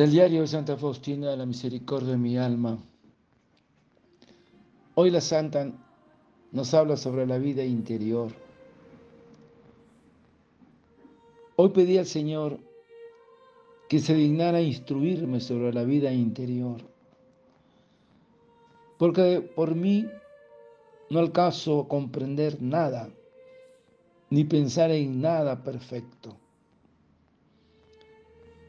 Del diario de Santa Faustina la Misericordia de mi alma. Hoy la Santa nos habla sobre la vida interior. Hoy pedí al Señor que se dignara instruirme sobre la vida interior, porque por mí no alcanzo a comprender nada, ni pensar en nada perfecto.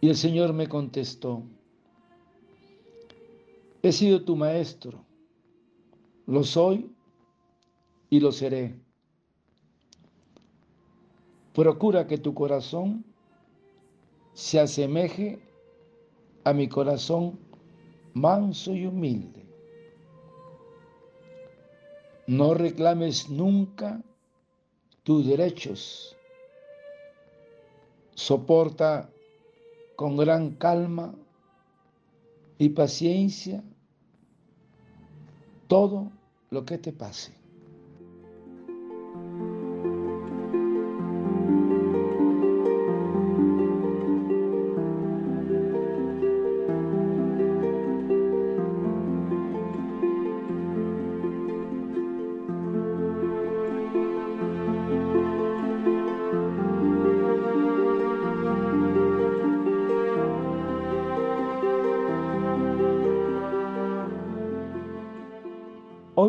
Y el Señor me contestó, he sido tu maestro, lo soy y lo seré. Procura que tu corazón se asemeje a mi corazón manso y humilde. No reclames nunca tus derechos. Soporta con gran calma y paciencia todo lo que te pase.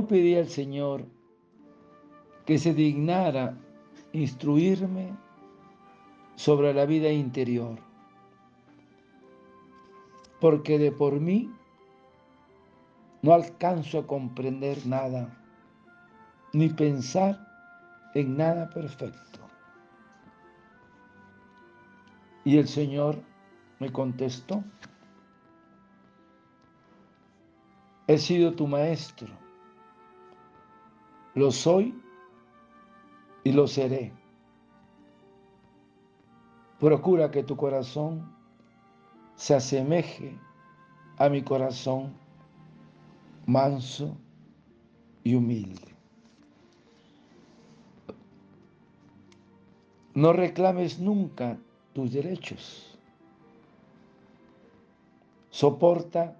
Pedí al Señor que se dignara instruirme sobre la vida interior, porque de por mí no alcanzo a comprender nada, ni pensar en nada perfecto. Y el Señor me contestó, he sido tu maestro lo soy y lo seré. Procura que tu corazón se asemeje a mi corazón manso y humilde. No reclames nunca tus derechos. Soporta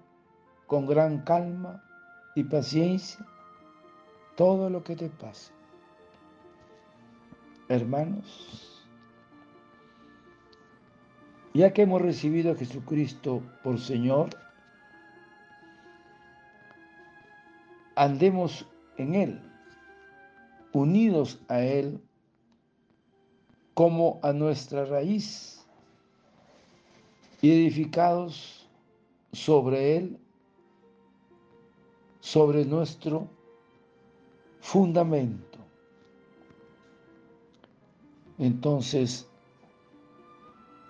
con gran calma y paciencia todo lo que te pase. Hermanos, ya que hemos recibido a Jesucristo por Señor, andemos en Él, unidos a Él como a nuestra raíz y edificados sobre Él, sobre nuestro fundamento. Entonces,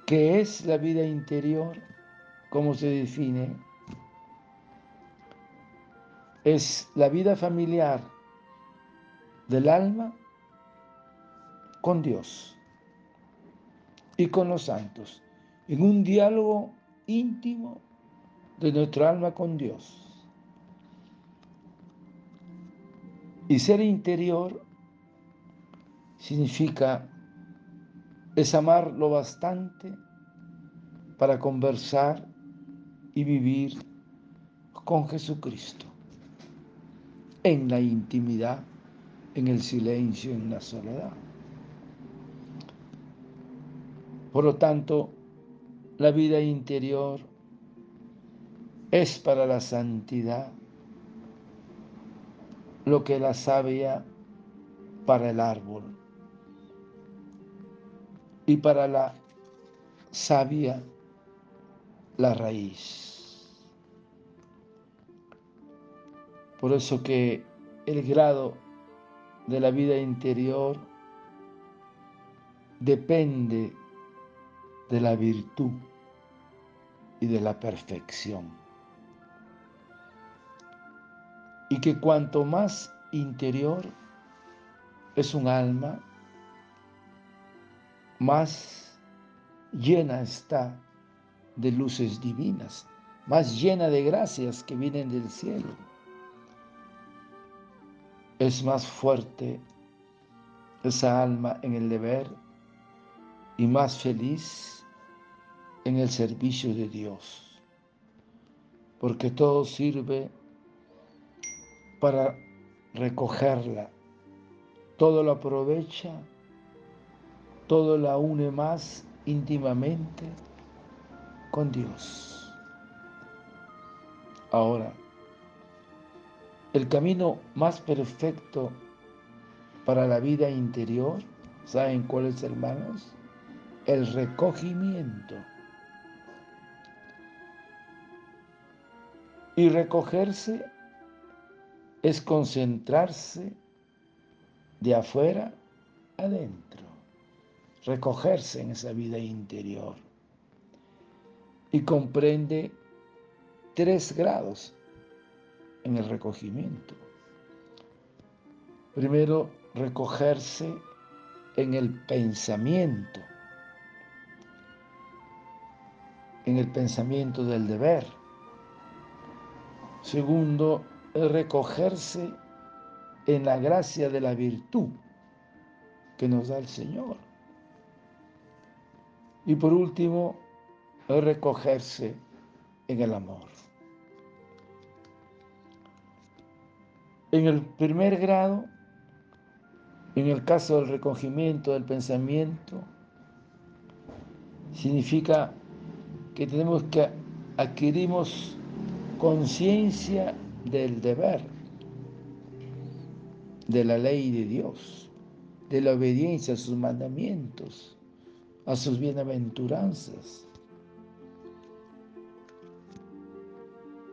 ¿qué es la vida interior? ¿Cómo se define? Es la vida familiar del alma con Dios y con los santos, en un diálogo íntimo de nuestra alma con Dios. Y ser interior significa es amar lo bastante para conversar y vivir con Jesucristo en la intimidad, en el silencio, en la soledad. Por lo tanto, la vida interior es para la santidad lo que la savia para el árbol y para la savia la raíz. Por eso que el grado de la vida interior depende de la virtud y de la perfección. Y que cuanto más interior es un alma, más llena está de luces divinas, más llena de gracias que vienen del cielo. Es más fuerte esa alma en el deber y más feliz en el servicio de Dios. porque todo sirve para recogerla. Todo lo aprovecha, todo la une más íntimamente con Dios. Ahora, el camino más perfecto para la vida interior, ¿saben cuál es, hermanos? El recogimiento. Y recogerse es concentrarse de afuera adentro, recogerse en esa vida interior. Y comprende tres grados en el recogimiento. Primero, recogerse en el pensamiento, en el pensamiento del deber. Segundo, recogerse en la gracia de la virtud que nos da el Señor. Y por último, recogerse en el amor. En el primer grado, en el caso del recogimiento del pensamiento, significa que tenemos que adquirimos conciencia del deber, de la ley de Dios, de la obediencia a sus mandamientos, a sus bienaventuranzas.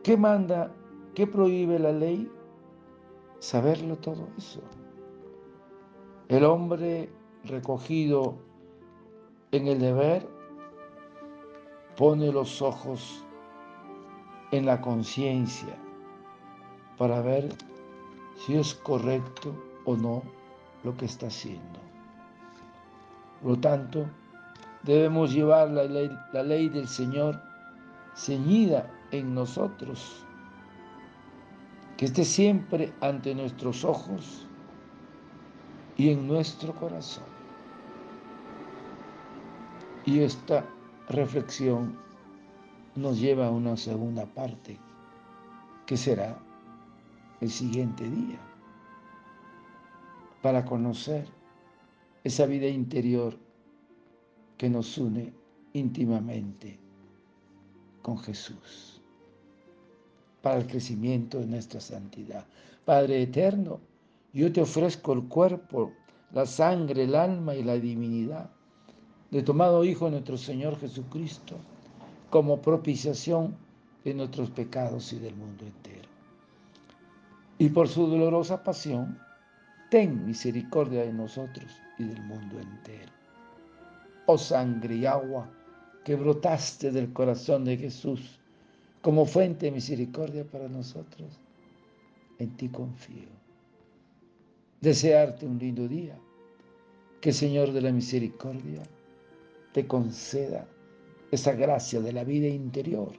¿Qué manda? ¿Qué prohíbe la ley? Saberlo todo eso. El hombre recogido en el deber pone los ojos en la conciencia para ver si es correcto o no lo que está haciendo. Por lo tanto, debemos llevar la ley, la ley del Señor ceñida en nosotros, que esté siempre ante nuestros ojos y en nuestro corazón. Y esta reflexión nos lleva a una segunda parte, que será el siguiente día, para conocer esa vida interior que nos une íntimamente con Jesús, para el crecimiento de nuestra santidad. Padre eterno, yo te ofrezco el cuerpo, la sangre, el alma y la divinidad de tomado Hijo nuestro Señor Jesucristo como propiciación de nuestros pecados y del mundo entero y por su dolorosa pasión, ten misericordia de nosotros y del mundo entero. Oh sangre y agua que brotaste del corazón de Jesús como fuente de misericordia para nosotros, en ti confío. Desearte un lindo día, que Señor de la misericordia te conceda esa gracia de la vida interior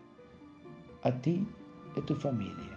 a ti y a tu familia